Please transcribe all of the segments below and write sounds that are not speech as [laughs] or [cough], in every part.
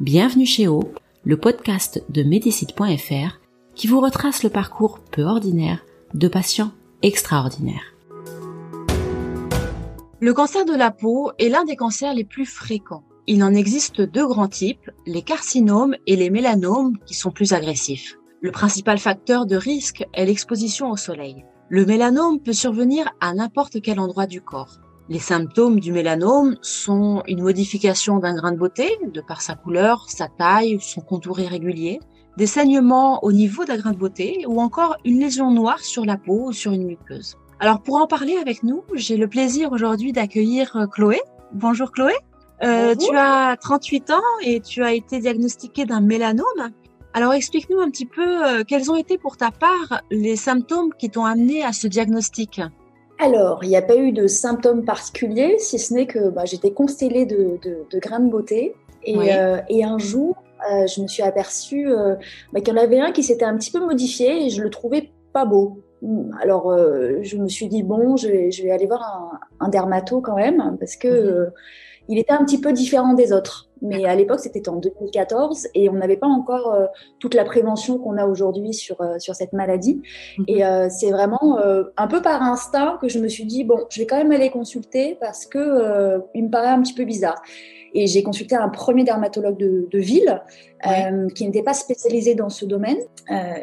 Bienvenue chez O, le podcast de Médicite.fr qui vous retrace le parcours peu ordinaire de patients extraordinaires. Le cancer de la peau est l'un des cancers les plus fréquents. Il en existe deux grands types, les carcinomes et les mélanomes qui sont plus agressifs. Le principal facteur de risque est l'exposition au soleil. Le mélanome peut survenir à n'importe quel endroit du corps. Les symptômes du mélanome sont une modification d'un grain de beauté, de par sa couleur, sa taille, son contour irrégulier, des saignements au niveau d'un grain de beauté ou encore une lésion noire sur la peau ou sur une muqueuse. Alors pour en parler avec nous, j'ai le plaisir aujourd'hui d'accueillir euh, Chloé. Bonjour Chloé. Euh, tu as 38 ans et tu as été diagnostiquée d'un mélanome. Alors explique-nous un petit peu euh, quels ont été pour ta part les symptômes qui t'ont amené à ce diagnostic? Alors, il n'y a pas eu de symptômes particuliers, si ce n'est que bah, j'étais constellée de, grains de beauté. Et, euh, un jour, euh, je me suis aperçue euh, bah, qu'il y en avait un qui s'était un petit peu modifié et je le trouvais pas beau. Alors, je me suis dit, bon, je vais, aller voir un, un, dermato quand même, parce que mhm. il était un petit peu différent des autres. Mais à l'époque, c'était en 2014 et on n'avait pas encore euh, toute la prévention qu'on a aujourd'hui sur, euh, sur cette maladie. Mhm. Et euh, c'est vraiment un peu par instinct que je me suis dit, bon, je vais quand même aller consulter parce que il me paraît un petit peu bizarre. Et j'ai consulté un premier dermatologue de, de ville qui n'était pas spécialisé dans ce domaine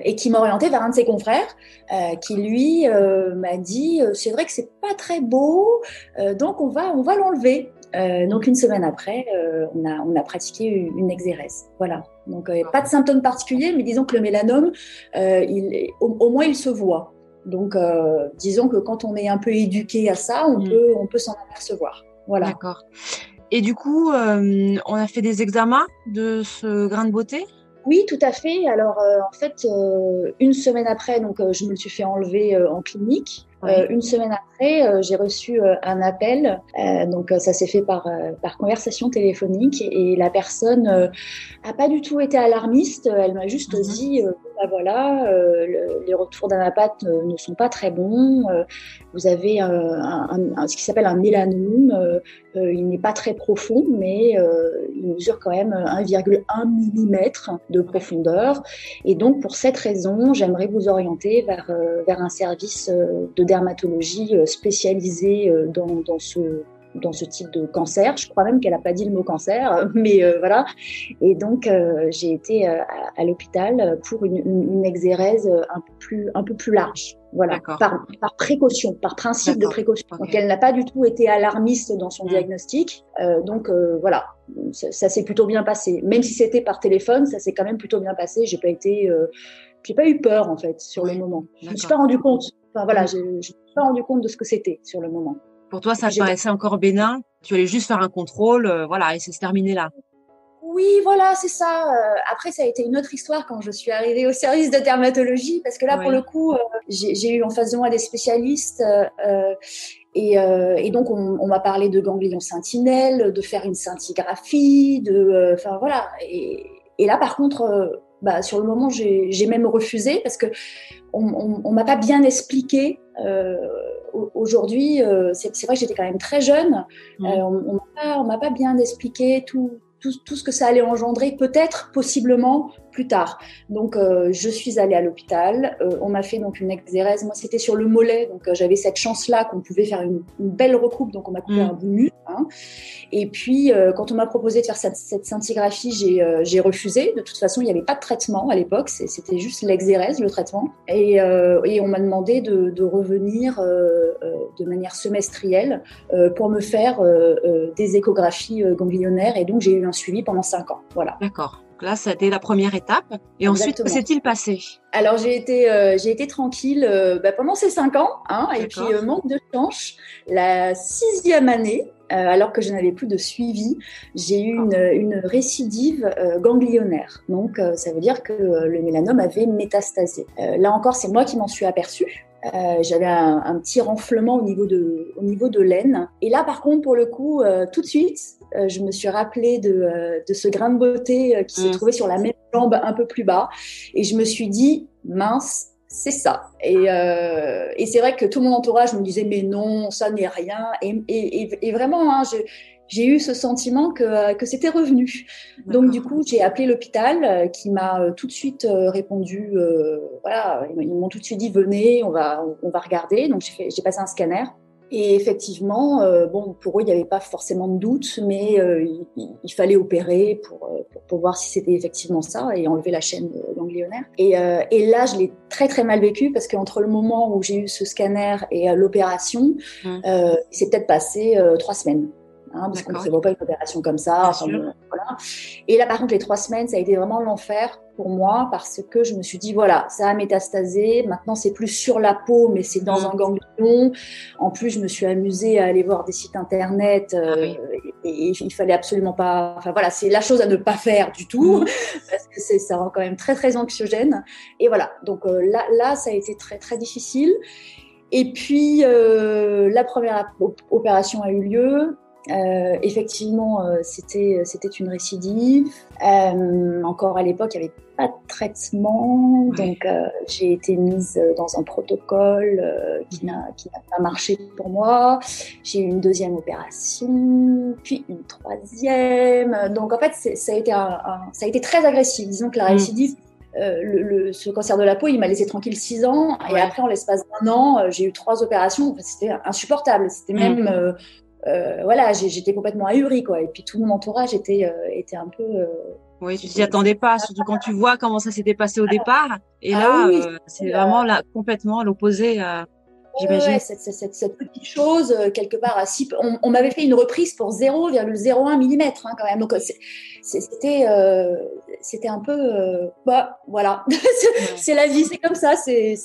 et qui m'a orienté vers un de ses confrères qui lui m'a dit c'est vrai que c'est pas très beau donc on va on va l'enlever euh, donc une semaine après, euh, on, a, on a pratiqué une exérèse. Voilà. Donc euh, pas de symptômes particuliers, mais disons que le mélanome, il, au, moins il se voit. Donc disons que quand on est un peu éduqué à ça, on mm. peut, on peut s'en apercevoir. Voilà. D'accord. Et du coup, on a fait des examens de ce grain de beauté? Oui, tout à fait. Alors, en fait, une semaine après, donc, je me le suis fait enlever en clinique. Euh, une semaine après, euh, j'ai reçu euh, un appel. donc ça s'est fait par, par conversation téléphonique et la personne a pas du tout été alarmiste. Elle m'a juste mhm. dit bah voilà, les retours d'anapath ne sont pas très bons. vous avez un, ce qui s'appelle un mélanome. il n'est pas très profond, mais il mesure quand même 1,1 mm de profondeur. Et donc pour cette raison, j'aimerais vous orienter vers, vers un service de dermatologie euh, spécialisée euh, dans, dans ce dans ce type de cancer. Je crois même qu'elle n'a pas dit le mot cancer, [laughs] mais euh, voilà. Et donc j'ai été à, l'hôpital pour une, une, exérèse un peu plus un peu plus large. Voilà, par, par, précaution, par principe de précaution. Donc elle n'a pas du tout été alarmiste dans son mm. diagnostic. donc voilà, ça, ça s'est plutôt bien passé. Même si c'était par téléphone, ça s'est quand même plutôt bien passé. J'ai pas été, j'ai pas eu peur en fait sur le moment. Je me suis pas rendu compte Enfin voilà, mm. je ne me suis pas rendu compte de ce que c'était sur le moment. Pour toi, ça paraissait encore bénin. Tu allais juste faire un contrôle, euh, voilà, et c'est terminé là. Oui, voilà, c'est ça. Euh, après, ça a été une autre histoire quand je suis arrivée au service de dermatologie, parce que là, pour le coup, euh, j'ai eu en face de moi des spécialistes. Et, donc, on, m'a parlé de ganglions sentinelles, de faire une scintigraphie, de, enfin voilà. Et, et, là, par contre, bah, sur le moment, j'ai même refusé parce que on, on, m'a pas bien expliqué. Euh, aujourd'hui, euh, c'est vrai que j'étais quand même très jeune. Mmh. Euh, on, on m'a pas, bien expliqué tout, tout, tout, ce que ça allait engendrer, peut-être, possiblement, plus tard. Donc, euh, je suis allée à l'hôpital. Euh, on m'a fait donc une exérèse. Moi, c'était sur le mollet, donc euh, j'avais cette chance-là qu'on pouvait faire une, belle recoupe. Donc, on m'a coupé mm. un bout hein. Et puis, quand on m'a proposé de faire cette, cette scintigraphie, j'ai refusé. De toute façon, il n'y avait pas de traitement à l'époque. C'était juste l'exérèse, le traitement. Et, et on m'a demandé de, de revenir de manière semestrielle pour me faire des échographies ganglionnaires. Et donc, j'ai eu un suivi pendant cinq ans. Voilà. D'accord. Là, ça a été la première étape. Et ensuite, que s'est-il passé? Alors, j'ai été, euh, j'ai été tranquille euh, bah, pendant ces cinq ans. Hein, et puis, euh, manque de chance, la sixième année, alors que je n'avais plus de suivi, j'ai eu une, une récidive ganglionnaire. Donc, ça veut dire que le mélanome avait métastasé. là encore, c'est moi qui m'en suis aperçue. Euh, j'avais un, un, petit renflement au niveau de au niveau de l'aine. Et là, par contre, pour le coup, euh, tout de suite, euh, je me suis rappelé de, euh, de ce grain de beauté qui s'est mm. trouvé sur la même jambe un peu plus bas, et je me suis dit mince. C'est ça. Et, et c'est vrai que tout mon entourage me disait mais non, ça n'est rien. Et, et, et vraiment, hein, j'ai eu ce sentiment que, euh, que c'était revenu. Donc du coup, j'ai appelé l'hôpital euh, qui m'a euh, tout de suite répondu, voilà, ils m'ont tout de suite dit venez, on va, on va regarder. Donc j'ai passé un scanner. Et effectivement, bon, pour eux, il n'y avait pas forcément de doute, mais il, fallait opérer pour, pour, pour voir si c'était effectivement ça et enlever la chaîne ganglionnaire. Et, et là, je l'ai très très mal vécu parce qu'entre le moment où j'ai eu ce scanner et l'opération, mmh. c'est peut-être passé trois semaines hein, parce qu'on ne prévoit pas une opération comme ça. voilà. Et là, par contre, les trois semaines, ça a été vraiment l'enfer pour moi parce que je me suis dit, voilà, ça a métastasé. Maintenant, c'est plus sur la peau, mais c'est dans mm. un ganglion. En plus, je me suis amusée à aller voir des sites internet euh, ah et, il fallait absolument pas. Enfin voilà, c'est la chose à ne pas faire du tout mm. [laughs] parce que c'est ça rend quand même très très anxiogène. Et voilà, donc euh, là là, ça a été très très difficile. Et puis, euh, la première opération a eu lieu. Euh, effectivement, euh, c'était c'était une récidive. Euh, encore à l'époque, il n'y avait pas de traitement, donc euh, j'ai été mise dans un protocole euh, qui n'a qui n'a pas marché pour moi. J'ai eu une deuxième opération, puis une troisième. Donc en fait, ça a été un, ça a été très agressif. Disons que la mm. récidive. Euh, le, le, ce cancer de la peau, il m'a laissé tranquille six ans, et après, en l'espace d'un an, j'ai eu trois opérations. Enfin, c'était insupportable. C'était mm. même euh, voilà, j'étais complètement ahurie, quoi. Et puis tout mon entourage était, euh, était un peu. Euh, oui, tu t'y attendais pas, [laughs] surtout quand tu vois comment ça s'était passé au départ. Et ah là, c'est vraiment là, complètement l'opposé. J'imagine. cette, cette, cette, petite chose, euh, quelque part, à six, on, on m'avait fait une reprise pour 0,01 mm hein, quand même. Donc euh, c'était euh, c'était un peu, euh, bah voilà, [laughs] c'est la vie, c'est comme ça, c'est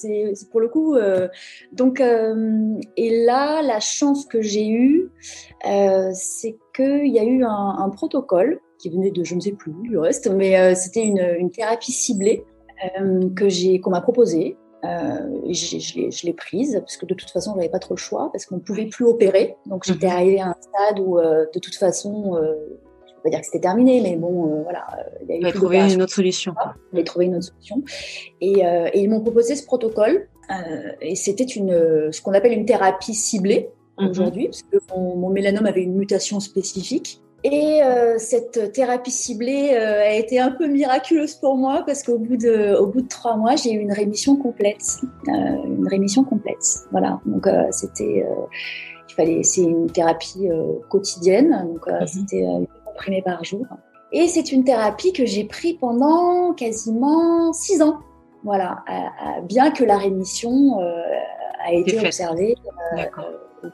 pour le coup. Euh, donc et là, la chance que j'ai eue, c'est qu'il y a eu un, un, protocole qui venait de je ne sais plus du reste, mais c'était une, une thérapie ciblée que j'ai qu'on m'a proposée euh, je l'ai prise parce que de toute façon, j'avais pas trop le choix parce qu'on ne pouvait plus opérer. Donc j'étais mhm. arrivée à un stade où, euh, de toute façon, euh, je peux pas dire que c'était terminé, mais bon, euh, voilà. Il y a eu trouvé une autre solution. J'ai trouvé une autre solution. Et, et ils m'ont proposé ce protocole et c'était une, ce qu'on appelle une thérapie ciblée mhm. aujourd'hui parce que mon, mon mélanome avait une mutation spécifique. Et euh, cette thérapie ciblée euh, a été un peu miraculeuse pour moi parce qu'au bout de, au bout de trois mois, j'ai eu une rémission complète, euh, une rémission complète. Voilà. Donc euh, c'était, euh, il fallait, c'est une thérapie quotidienne, donc mhm. c'était une comprimée par jour. Et c'est une thérapie que j'ai pris pendant quasiment six ans. Voilà, bien que la rémission a été observée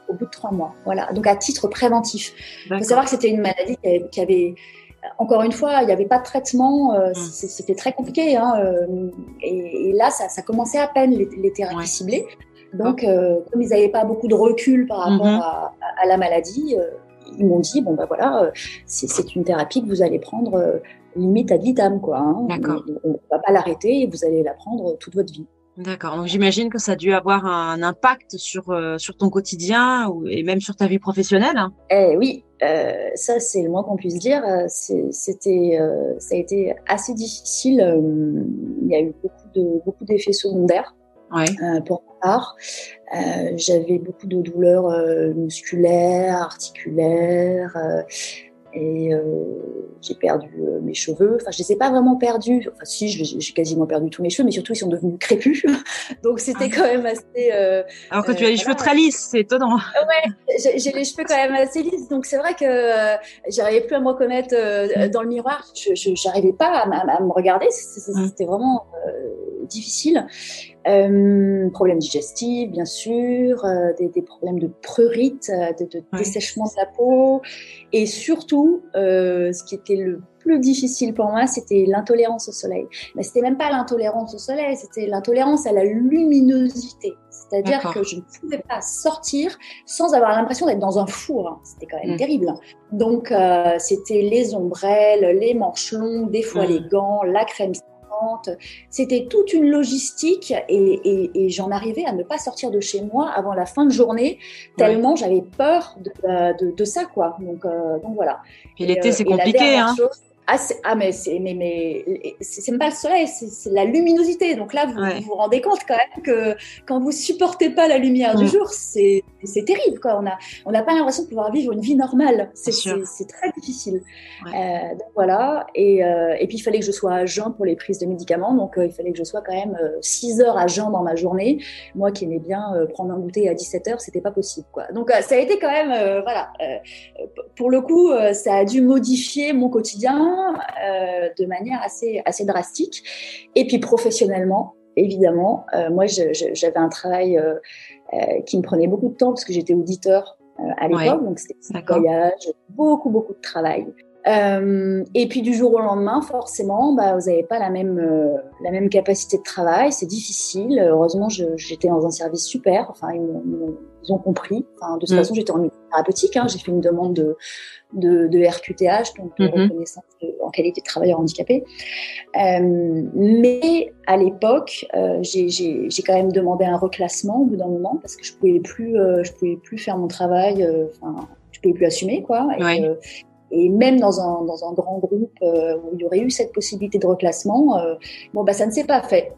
au, bout de trois mois. Voilà, donc à titre préventif. Il faut savoir que c'était une maladie qui avait, encore une fois, il n'y avait pas de traitement, euh, mm. c'était très compliqué. Hein, euh, et, et, là, ça, ça, commençait à peine les, thérapies ciblées. Donc, euh, comme ils n'avaient pas beaucoup de recul par rapport à, à, la maladie, euh, ils m'ont dit bon ben voilà, euh, c'est une thérapie que vous allez prendre limite ad vitam quoi. Hein. On, ne va pas l'arrêter et vous allez la prendre toute votre vie. D'accord. Donc j'imagine que ça a dû avoir un impact sur euh, sur ton quotidien ou, et même sur ta vie professionnelle. Hein. Eh oui, euh, ça c'est le moins qu'on puisse dire. C'était euh, ça a été assez difficile. Il y a eu beaucoup de beaucoup d'effets secondaires. Ouais. pour ma part, j'avais beaucoup de douleurs musculaires, articulaires et euh, j'ai perdu euh, mes cheveux. Enfin, je les ai pas vraiment perdus. Enfin, si, j'ai quasiment perdu tous mes cheveux, mais surtout ils sont devenus crépus. [laughs] Donc c'était quand même assez. Euh, Alors que tu as les cheveux très lisses, c'est étonnant. Ouais, j'ai les cheveux quand même assez lisses. Donc c'est vrai que j'arrivais plus à me reconnaître dans le miroir. Je n'arrivais pas à, me regarder. Mm. C'était vraiment difficile. Euh, problèmes digestifs, bien sûr, euh, des, des, problèmes de prurite, de, de dessèchement de la peau, et surtout, euh, ce qui était le, plus difficile pour moi, c'était l'intolérance au soleil. Mais c'était même pas l'intolérance au soleil, c'était l'intolérance à la luminosité. C'est-à-dire que je ne pouvais pas sortir sans avoir l'impression d'être dans un four. C'était quand même mm. terrible. Donc, euh, c'était les ombrelles, les manches longues, des fois mm. les gants, la crème c'était toute une logistique et, j'en arrivais à ne pas sortir de chez moi avant la fin de journée, tellement j'avais peur de, ça, quoi. Donc, euh, donc voilà. Et l'été, c'est compliqué, hein. Ah, ah, mais c'est mais, mais c'est même pas le soleil, c'est la luminosité. Donc là, vous, vous rendez compte quand même que quand vous supportez pas la lumière du mm. jour, c'est terrible. Quoi. On a on n'a pas l'impression de pouvoir vivre une vie normale. C'est très difficile. Euh, donc voilà. Et, euh, et puis il fallait que je sois à jeun pour les prises de médicaments. Donc euh, il fallait que je sois quand même 6 heures à jeun dans ma journée. Moi qui aimais bien prendre un goûter à 17 heures, c'était pas possible. Quoi. Donc ça a été quand même voilà. pour le coup, ça a dû modifier mon quotidien de manière assez, assez drastique. Et puis professionnellement, évidemment, euh, moi j'avais un travail euh, qui me prenait beaucoup de temps parce que j'étais auditeur à l'époque, donc c'était un voyage, beaucoup, beaucoup de travail. et puis du jour au lendemain, forcément, bah, vous n'avez pas la même, la même capacité de travail, c'est difficile. Heureusement, j'étais dans un service super, enfin, ils, ont compris. Enfin, de toute mm. façon, j'étais en thérapeutique, hein. j'ai fait une demande de, de, de RQTH, donc de mhm. reconnaissance en qualité de travailleur handicapé. Euh, mais à l'époque, euh, j'ai quand même demandé un reclassement au bout d'un moment parce que je pouvais plus, euh, je pouvais plus faire mon travail, enfin, je pouvais plus assumer quoi. Et, et même dans un, dans un grand groupe où il y aurait eu cette possibilité de reclassement, bon bah ça ne s'est pas fait.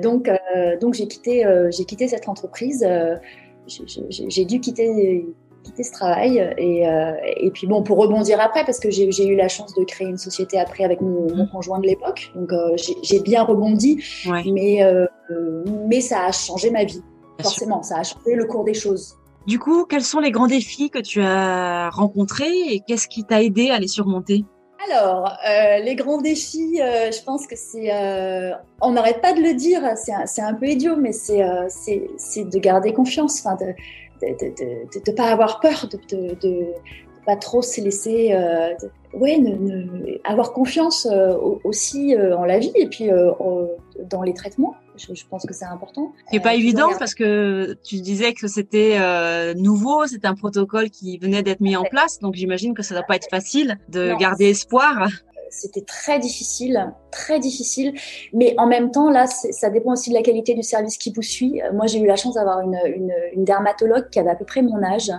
donc donc j'ai quitté j'ai quitté cette entreprise. j'ai dû quitter quitter ce travail. Et, euh, et, puis bon, pour rebondir après, parce que j'ai eu la chance de créer une société après avec mon, mon conjoint de l'époque, donc euh, j'ai bien rebondi, mais, euh, mais ça a changé ma vie, forcément, ça a changé le cours des choses. Du coup, quels sont les grands défis que tu as rencontrés et qu'est-ce qui t'a aidé à les surmonter? Alors, euh, les grands défis, euh, je pense que c'est, euh, on n'arrête pas de le dire, c'est un, un, peu idiot, mais c'est, c'est, de garder confiance, enfin de, de ne pas avoir peur, de, de, pas trop se laisser, euh, ouais, ne, avoir confiance euh, aussi euh, en la vie et puis dans les traitements. Je, pense que c'est important. C'est pas évident parce que tu disais que c'était nouveau, c'est un protocole qui venait d'être mis en place, donc j'imagine que ça doit pas être facile de garder espoir c'était très difficile, très difficile. Mais en même temps, là, ça dépend aussi de la qualité du service qui vous suit. Euh, moi, j'ai eu la chance d'avoir une, une, dermatologue qui avait à peu près mon âge.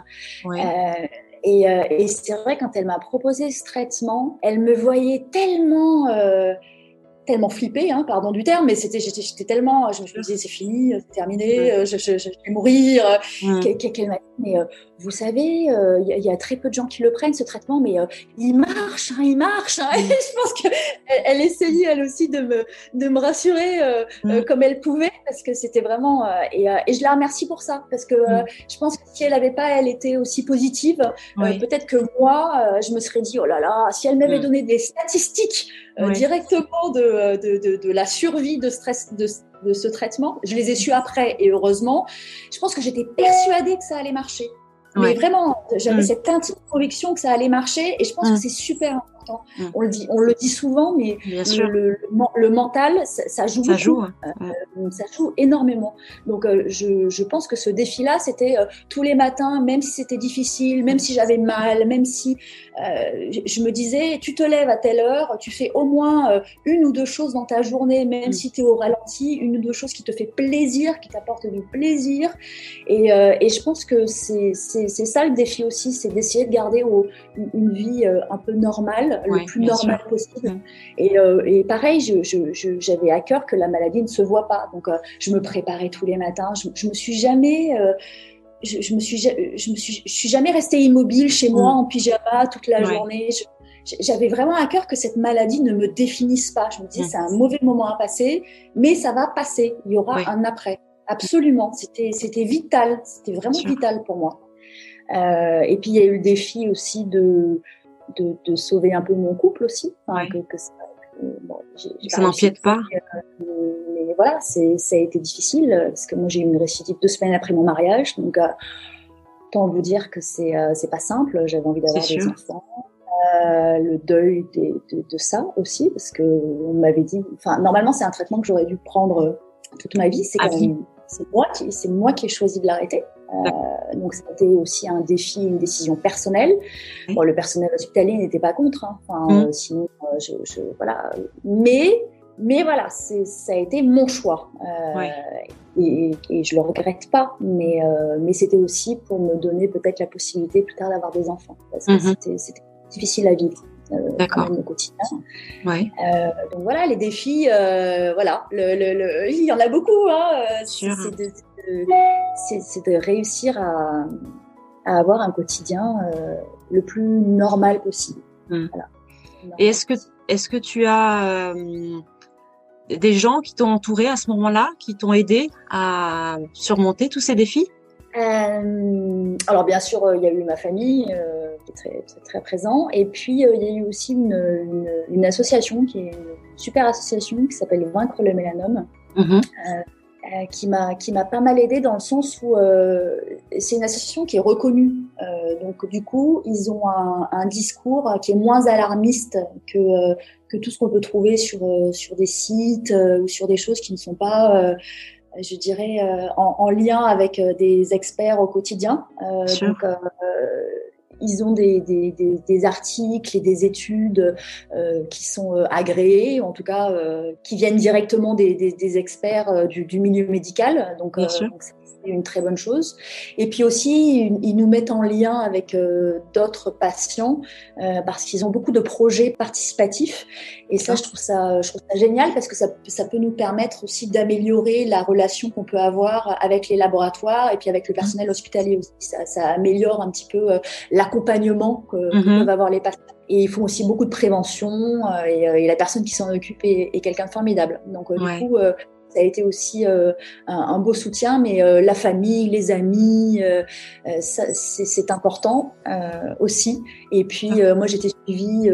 Euh, et, euh, et c'est vrai, quand elle m'a proposé ce traitement, elle me voyait tellement tellement flippée, hein, pardon du terme, mais c'était, j'étais, tellement, je me disais c'est fini, c'est terminé, je, je, je, vais mourir. Qu'elle m'a dit, mais vous savez, il euh, y, a très peu de gens qui le prennent ce traitement, mais euh, il marche, hein, il marche. Hein. [laughs] je pense qu'elle elle essayait elle aussi de me, de me rassurer euh, mm. comme elle pouvait, parce que c'était vraiment et, et, je la remercie pour ça, parce que mm. je pense que si elle n'avait pas, elle était aussi positive, peut-être que moi, je me serais dit oh là là, si elle m'avait mm. donné des statistiques directement de, de, de, de, la survie de stress de de ce traitement. Je les ai su après et heureusement. Je pense que j'étais persuadée que ça allait marcher. Mais vraiment, j'avais mm. cette intime conviction que ça allait marcher et je pense que mm. c'est super important. Mm. On le dit, on le dit souvent, mais le, le, mental, ça, joue. Ça joue. Euh, ça joue énormément. Donc, euh, je, je, pense que ce défi-là, c'était euh, tous les matins, même si c'était difficile, même si j'avais mal, même si je me disais, tu te lèves à telle heure, tu fais au moins une ou deux choses dans ta journée, même si tu es au ralenti, une ou deux choses qui te fait plaisir, qui t'apportent du plaisir. Et, et je pense que c'est ça le défi aussi, c'est d'essayer de garder une vie euh, un peu normale, le plus normal possible. Euh, et, pareil, j'avais à cœur que la maladie ne se voit pas. Donc, euh, je me préparais tous les matins. Je, me suis jamais, je, me suis, je me suis, je suis jamais restée immobile chez moi mm. en pyjama toute la journée. J'avais vraiment à cœur que cette maladie ne me définisse pas. Je me disais, mm. c'est un mauvais moment à passer, mais ça va passer. Il y aura un après. Absolument. C'était, c'était vital. C'était vraiment vital pour moi. Euh, et puis il y a eu le défi aussi de, de, de sauver un peu mon couple aussi. Enfin, que, que ça, bon, ça n'empiète pas. Euh, mais voilà, c'est, ça a été difficile parce que moi j'ai eu une récidive deux semaines après mon mariage. Donc, euh, tant vous dire que c'est, euh, c'est pas simple. J'avais envie d'avoir des enfants. le deuil de, ça aussi, parce que on m'avait dit, enfin, normalement, c'est un traitement que j'aurais dû prendre toute ma vie. C'est moi qui, c'est moi qui ai choisi de l'arrêter. Euh, donc c'était aussi un défi, une décision personnelle. Bon, le personnel hospitalier n'était pas contre, hein. enfin, mm. euh, sinon euh, je, je, voilà. Mais mais voilà, c'est ça a été mon choix euh, et, et, je le regrette pas. Mais mais c'était aussi pour me donner peut-être la possibilité plus tard d'avoir des enfants parce que mm-hmm. c'était difficile à vivre. D'accord. au quotidien. Ouais. Euh, donc voilà, les défis, euh, voilà, le, le, le, il y en a beaucoup. Hein, c'est de, c'est de réussir à, avoir un quotidien euh, le plus normal possible. Hmm. Et est-ce que, est-ce que tu as euh, des gens qui t'ont entouré à ce moment-là, qui t'ont aidé à surmonter tous ces défis? Euh, alors bien sûr, il y a eu ma famille qui est très, très, présent, et puis il y a eu aussi une, association qui est une super association qui s'appelle Vaincre le mélanome, mm-hmm. Euh, qui m'a qui m'a pas mal aidé dans le sens où euh, c'est une association qui est reconnue. Euh, donc du coup, ils ont un, un, discours qui est moins alarmiste que que tout ce qu'on peut trouver sur sur des sites ou sur des choses qui ne sont pas je dirais en, en, lien avec des experts au quotidien. donc ils ont des, des, des, des, articles et des études euh, qui sont euh, agréés, en tout cas euh, qui viennent directement des, experts euh, du, du, milieu médical. Donc, donc une très bonne chose. Et puis aussi, ils nous mettent en lien avec euh, d'autres patients euh, parce qu'ils ont beaucoup de projets participatifs. Et ça, je trouve ça, je trouve ça génial parce que ça, ça peut nous permettre aussi d'améliorer la relation qu'on peut avoir avec les laboratoires et puis avec le personnel hospitalier aussi. Ça, ça améliore un petit peu euh, l'accompagnement que, mm-hmm. peuvent avoir les patients. Et ils font aussi beaucoup de prévention et, et la personne qui s'en occupe est, est quelqu'un de formidable. Donc du coup, ça a été aussi euh, un, beau soutien, mais euh, la famille, les amis, euh, c'est important aussi. Et puis ah. moi, j'étais suivie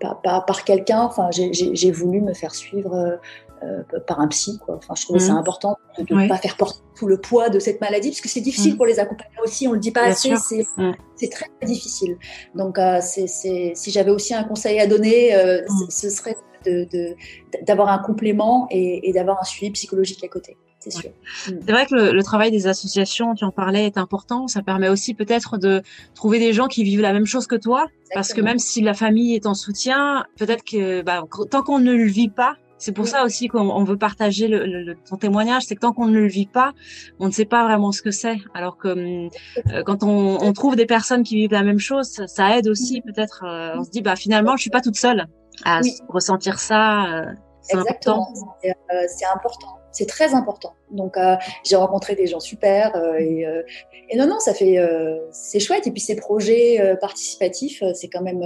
par, par, par quelqu'un. Enfin, j'ai voulu me faire suivre. Par un psy. Quoi. Enfin, je trouvais ça mmh. important de ne pas faire porter tout le poids de cette maladie, parce que c'est difficile mmh. pour les accompagner aussi, on le dit pas assez, mmh. c'est très, très difficile. Donc, c'est si j'avais aussi un conseil à donner, ce serait d'avoir un complément et, d'avoir un suivi psychologique à côté. C'est sûr. C'est vrai que le, travail des associations, tu en parlais, est important. Ça permet aussi peut-être de trouver des gens qui vivent la même chose que toi. Parce que même si la famille est en soutien, peut-être que bah, tant qu'on ne le vit pas, c'est pour ça aussi qu'on veut partager le, ton témoignage, c'est que tant qu'on ne le vit pas, on ne sait pas vraiment ce que c'est. Alors que euh, quand on, on, trouve des personnes qui vivent la même chose, ça, aide aussi mm. peut-être. Euh, on se dit bah finalement je suis pas toute seule à ressentir ça. Euh, c'est important. Euh, c'est important. C'est très important. Donc euh, j'ai rencontré des gens super et, et, non non ça fait c'est chouette et puis ces projets participatifs c'est quand même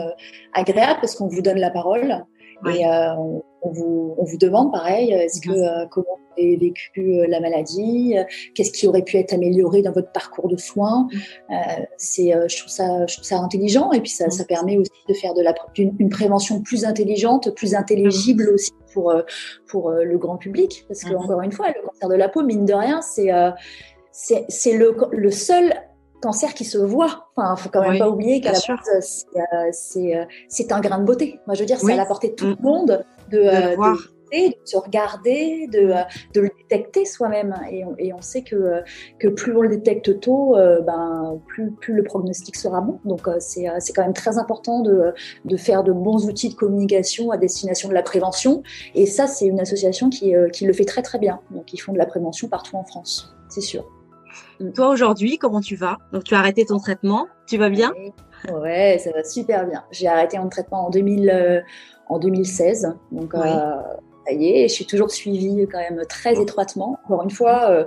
agréable parce qu'on vous donne la parole et on, vous, on vous demande pareil est-ce que comment vous avez vécu la maladie qu'est-ce qui aurait pu être amélioré dans votre parcours de soins mmh. c'est je trouve ça je trouve ça intelligent et puis ça, ça permet aussi de faire de la une, prévention plus intelligente plus intelligible mmh. aussi pour pour le grand public parce que encore une fois le cancer de la peau mine de rien c'est c'est le, le seul cancer qui se voit. Enfin, faut quand même pas oublier qu'à la base, c'est c'est un grain de beauté. Moi, je veux dire, c'est à la portée de tout le monde de, de, de se regarder, de, euh, de le détecter soi-même. Et on, et on, sait que, que plus on le détecte tôt, euh, ben, plus, plus le prognostic sera bon. Donc euh, c'est quand même très important de, de faire de bons outils de communication à destination de la prévention. Et ça, c'est une association qui, qui le fait très très bien. Donc ils font de la prévention partout en France, c'est sûr. Toi aujourd'hui, comment tu vas? Donc tu as arrêté ton traitement, tu vas bien? Ouais, ça va super bien. J'ai arrêté mon traitement en 2000, en 2016, donc ça y est, je suis toujours suivie quand même très étroitement. Encore une fois, euh,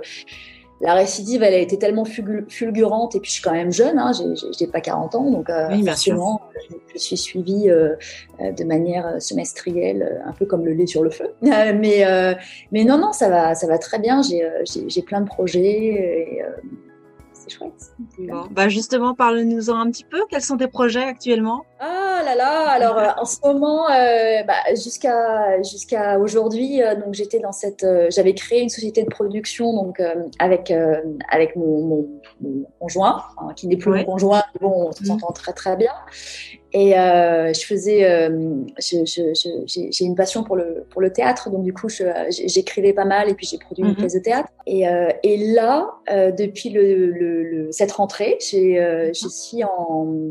la récidive, elle a été tellement fulgurante, et puis je suis quand même jeune, hein, j'ai pas 40 ans, donc euh, je, suis suivie euh, de manière semestrielle, un peu comme le lait sur le feu. [laughs] mais, mais non, non, ça va, ça va très bien, j'ai plein de projets, et c'est chouette. bah justement, parle-nous-en un petit peu, quels sont tes projets actuellement? Ah là là. Alors euh, en ce moment, euh, bah, jusqu'à jusqu'à aujourd'hui, euh, donc j'étais dans cette, j'avais créé une société de production donc avec avec mon, mon, conjoint, hein, qui n'est plus mon conjoint, bon, on mmh. s'entend très très bien. Et je faisais, j'ai une passion pour le pour le théâtre, donc du coup j'écrivais pas mal et puis j'ai produit une mmh pièce de théâtre. Et, et là, depuis le, le, cette rentrée, j'ai je suis en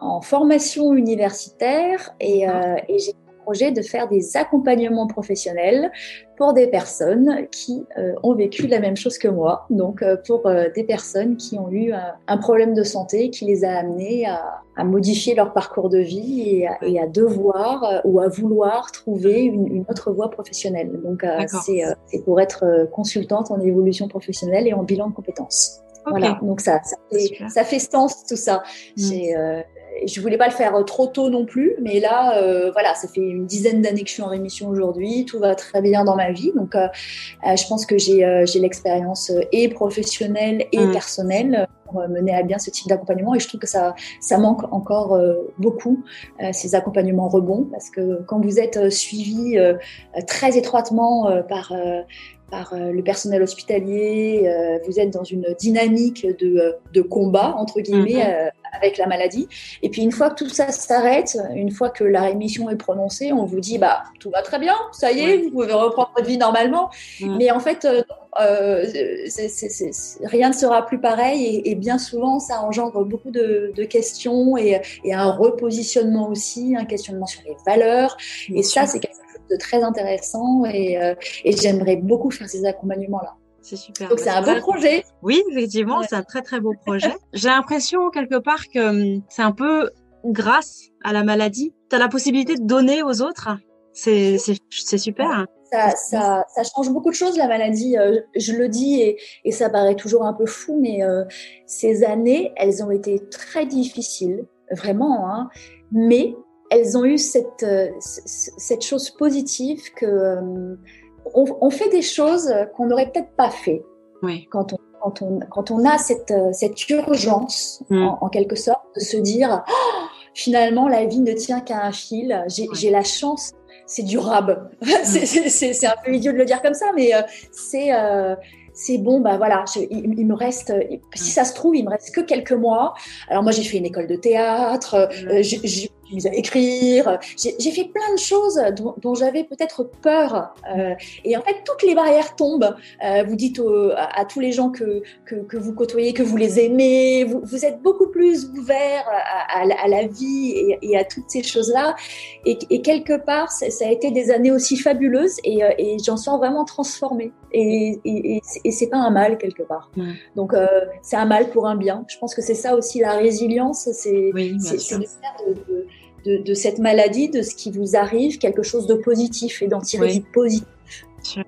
en formation universitaire et, euh, et j'ai le projet de faire des accompagnements professionnels pour des personnes qui euh, ont vécu la même chose que moi. Donc euh, pour euh, des personnes qui ont eu un, problème de santé qui les a amenés à, à modifier leur parcours de vie et à, et à devoir ou à vouloir trouver une, une autre voie professionnelle. Donc c'est pour être consultante en évolution professionnelle et en bilan de compétences. Voilà, donc ça, ça, fait, ça fait sens tout ça. Mmh. J'ai je voulais pas le faire trop tôt non plus, mais là, euh, voilà, ça fait une dizaine d'années que je suis en rémission aujourd'hui, tout va très bien dans ma vie, donc euh, euh, je pense que j'ai j'ai l'expérience et professionnelle et mmh. personnelle pour mener à bien ce type d'accompagnement, et je trouve que ça ça manque encore beaucoup ces accompagnements rebonds, parce que quand vous êtes suivi très étroitement par par le personnel hospitalier, vous êtes dans une dynamique de, de combat entre guillemets. Mmh avec la maladie. Et puis une fois que tout ça s'arrête, une fois que la rémission est prononcée, on vous dit bah tout va très bien, ça y est, vous pouvez reprendre votre vie normalement. Mais en fait, euh, euh rien ne sera plus pareil et, bien souvent ça engendre beaucoup de, de questions et, et, un repositionnement aussi, un questionnement sur les valeurs. et ça, c'est quelque chose de très intéressant et, euh, et j'aimerais beaucoup faire ces accompagnements là. C'est super. Donc c'est un beau projet. Oui, effectivement, c'est un très très beau [laughs] projet. J'ai l'impression quelque part que hum, c'est un peu grâce à la maladie, tu as la possibilité de donner aux autres. C'est c'est super. Ça, ça, ça, change beaucoup de choses la maladie. Euh, je le dis et, et, ça paraît toujours un peu fou, mais euh, ces années, elles ont été très difficiles, vraiment. Hein, mais elles ont eu cette, euh, cette chose positive que on, fait des choses qu'on n'aurait peut-être pas fait quand, on, quand, on, quand on a cette, cette urgence, mm. en, quelque sorte, de se dire oh, finalement, la vie ne tient qu'à un fil, j'ai la chance. C'est durable. [laughs] Mm. c'est un peu idiot de le dire comme ça, mais euh, c'est euh, c'est bon, bah voilà, il, me reste, si ça se trouve, il me reste que quelques mois. Alors moi, j'ai fait une école de théâtre, euh, j'ai mis à écrire. J'ai fait plein de choses dont, dont j'avais peut-être peur. Euh, et en fait, toutes les barrières tombent. Euh, vous dites à, à, tous les gens que, que, que, vous côtoyez que vous les aimez. Vous, vous êtes beaucoup plus ouvert à, à, à la vie et, et, à toutes ces choses-là. Et, et, quelque part, ça, a été des années aussi fabuleuses et, euh, et j'en sors vraiment transformée. Et, et, et c'est pas un mal quelque part. Donc, euh, c'est un mal pour un bien. Je pense que c'est ça aussi la résilience. C'est oui, de de, de de, cette maladie, de ce qui vous arrive, quelque chose de positif et d'en tirer du positif.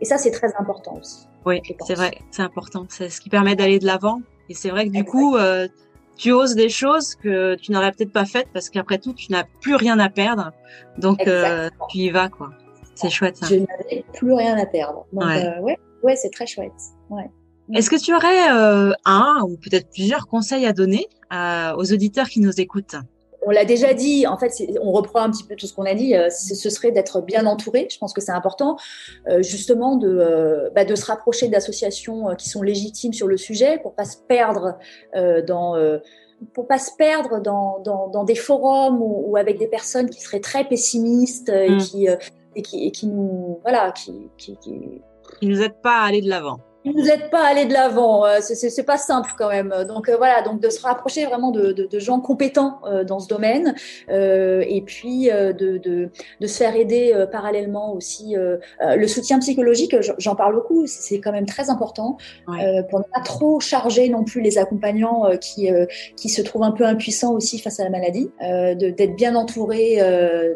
Et ça, c'est très important aussi. Oui, c'est vrai, c'est important. C'est ce qui permet d'aller de l'avant. Et c'est vrai que du coup, euh, tu oses des choses que tu n'aurais peut-être pas faites parce qu'après tout, tu n'as plus rien à perdre. Donc, euh, tu y vas, quoi. C'est chouette, ça. Je n'avais plus rien à perdre. Donc, ouais, euh, ouais, ouais c'est très chouette. Ouais. Est-ce que tu aurais euh, un ou peut-être plusieurs conseils à donner aux auditeurs qui nous écoutent? On l'a déjà dit, en fait, on reprend un petit peu tout ce qu'on a dit, euh, ce serait d'être bien entouré. Je pense que c'est important, euh, justement, de, euh, bah, de se rapprocher d'associations qui sont légitimes sur le sujet pour pas se perdre dans pour pas se perdre dans, dans, dans des forums ou, ou, avec des personnes qui seraient très pessimistes et, mmh. qui, et, qui, et qui nous voilà qui qui, qui... qui nous aident pas à aller de l'avant nous aident pas à aller de l'avant. Euh, c'est pas simple quand même. Donc euh, voilà, donc de se rapprocher vraiment de, de, de gens compétents euh, dans ce domaine, euh, et puis de, de, de, se faire aider parallèlement aussi. le soutien psychologique, j'en parle beaucoup, c'est quand même très important ouais. pour ne pas trop charger non plus les accompagnants qui qui se trouvent un peu impuissants aussi face à la maladie, d'être bien entouré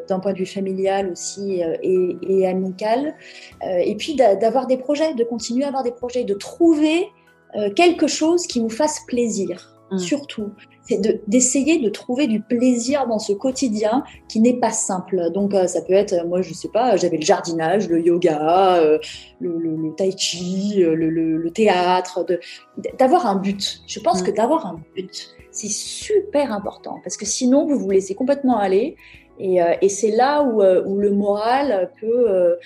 d'un point de vue familial aussi et, et amical, et puis d'avoir des projets, de continuer à avoir des projets de trouver euh, quelque chose qui vous fasse plaisir. Mmh. Surtout, c'est d'essayer de, trouver du plaisir dans ce quotidien qui n'est pas simple. Donc euh, ça peut être, moi je sais pas, j'avais le jardinage, le yoga, euh, le, le, le, tai chi, euh, le, le théâtre, d'avoir un but. Je pense que d'avoir un but, c'est super important parce que sinon vous vous laissez complètement aller et, et c'est là où, où, le moral peut,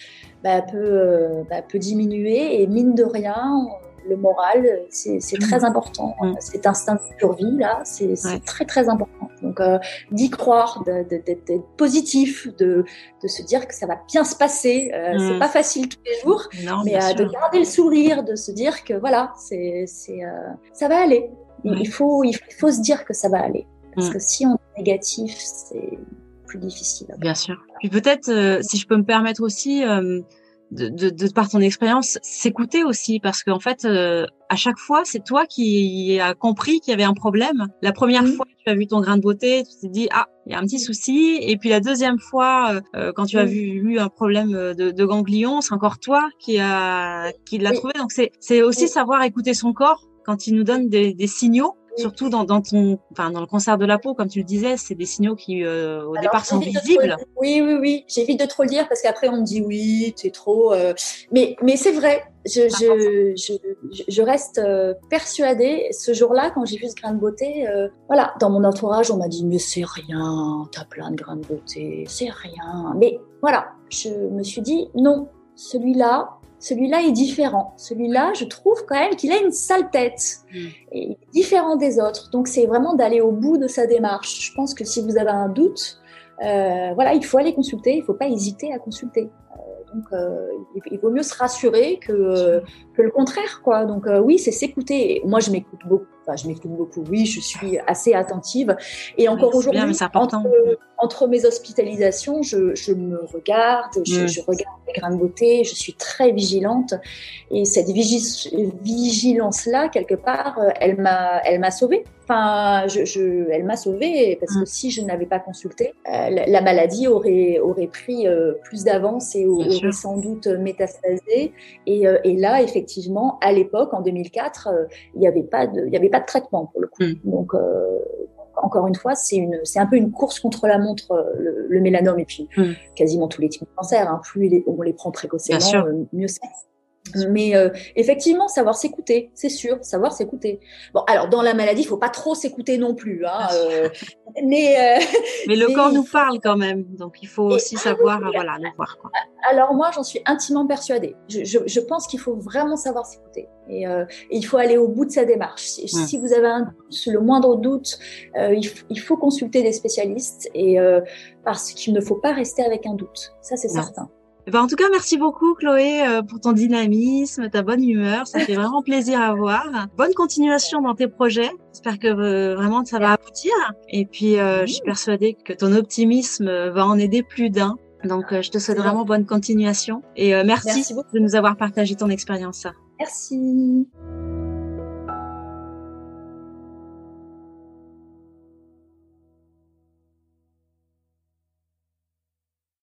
bah, peut, bah, peut diminuer et mine de rien le moral, c'est très important. Mm. Cet instinct de survie, là, c'est très, très important. Donc, euh, d'y croire, d'être positif, de, de, se dire que ça va bien se passer. Euh, C'est mm. pas facile tous les jours, mais euh, de garder le sourire, de se dire que voilà, c'est euh, ça va aller. Il, faut, il faut se dire que ça va aller. Parce mm. que si on est négatif, c'est plus difficile. Bien sûr. Puis peut-être, euh, si je peux me permettre aussi, de, de, de, par ton expérience, s'écouter aussi, parce qu'en fait, euh, à chaque fois, c'est toi qui as compris qu'il y avait un problème. La première fois que tu as vu ton grain de beauté, tu t'es dit ah, il y a un petit souci. Et puis la deuxième fois, euh, euh, quand tu as vu, eu un problème de, de ganglion, c'est encore toi qui a qui l'a trouvé. Donc c'est c'est aussi savoir écouter son corps quand il nous donne des, des signaux Surtout dans, dans, ton, enfin dans le cancer de la peau, comme tu le disais, c'est des signaux qui euh, au départ sont visibles. oui, oui, oui. J'évite de trop le dire parce qu'après on me dit oui, es trop. Euh, mais mais c'est vrai. Je, je, je, je, reste euh, persuadée. Ce jour-là, quand j'ai vu ce grain de beauté, voilà, dans mon entourage, on m'a dit mais c'est rien, t'as plein de grains de beauté, c'est rien. Mais voilà, je me suis dit non, celui-là, celui-là est différent. Celui-là, je trouve quand même qu'il a une sale tête. Mm. Et différent des autres. Donc, c'est vraiment d'aller au bout de sa démarche. Je pense que si vous avez un doute, euh, voilà, il faut aller consulter. Il ne faut pas hésiter à consulter. Euh, donc, euh, il vaut mieux se rassurer que, que le contraire, quoi. Donc, euh, oui, c'est s'écouter. Moi, je m'écoute beaucoup. Enfin, je m'écoute beaucoup. Oui, je suis assez attentive. Et encore aujourd'hui, entre, entre, mes hospitalisations, je, je me regarde, je, je, regarde mes grains de beauté, je suis très vigilante. Et cette vigilance-là, quelque part, euh, elle m'a, elle m'a sauvée. Enfin, je, je, elle m'a sauvée parce que mm. si je n'avais pas consulté, euh, la, maladie aurait, aurait pris euh, plus d'avance et aurait sans doute métastasé. Et, et là, effectivement, à l'époque, en 2004, il n'y avait pas de, il y avait pas de traitement pour le coup. Mm. Donc, encore une fois, c'est une, c'est un peu une course contre la montre, le, mélanome et puis mm. quasiment tous les types de cancers. Hein. plus on les prend précocement, mieux c'est. Mais euh, effectivement, savoir s'écouter, c'est sûr, savoir s'écouter. Bon, alors dans la maladie, il faut pas trop s'écouter non plus, hein, euh, [laughs] mais euh, [laughs] mais le corps nous parle quand même, donc il faut aussi savoir, voilà, le voir. Quoi. Alors moi, j'en suis intimement persuadée. Je, je, je pense qu'il faut vraiment savoir s'écouter et, et, il faut aller au bout de sa démarche. Si, si vous avez un, le moindre doute, il, il, faut consulter des spécialistes et parce qu'il ne faut pas rester avec un doute. Ça, c'est certain. Eh ben, en tout cas, merci beaucoup Chloé euh, pour ton dynamisme, ta bonne humeur. Ça fait vraiment plaisir à voir. Bonne continuation dans tes projets. J'espère que euh, vraiment ça va aboutir. Et puis, euh, je suis persuadée que ton optimisme va en aider plus d'un. Donc, je te souhaite vraiment bonne continuation. Et merci, merci de nous avoir partagé ton expérience. Merci.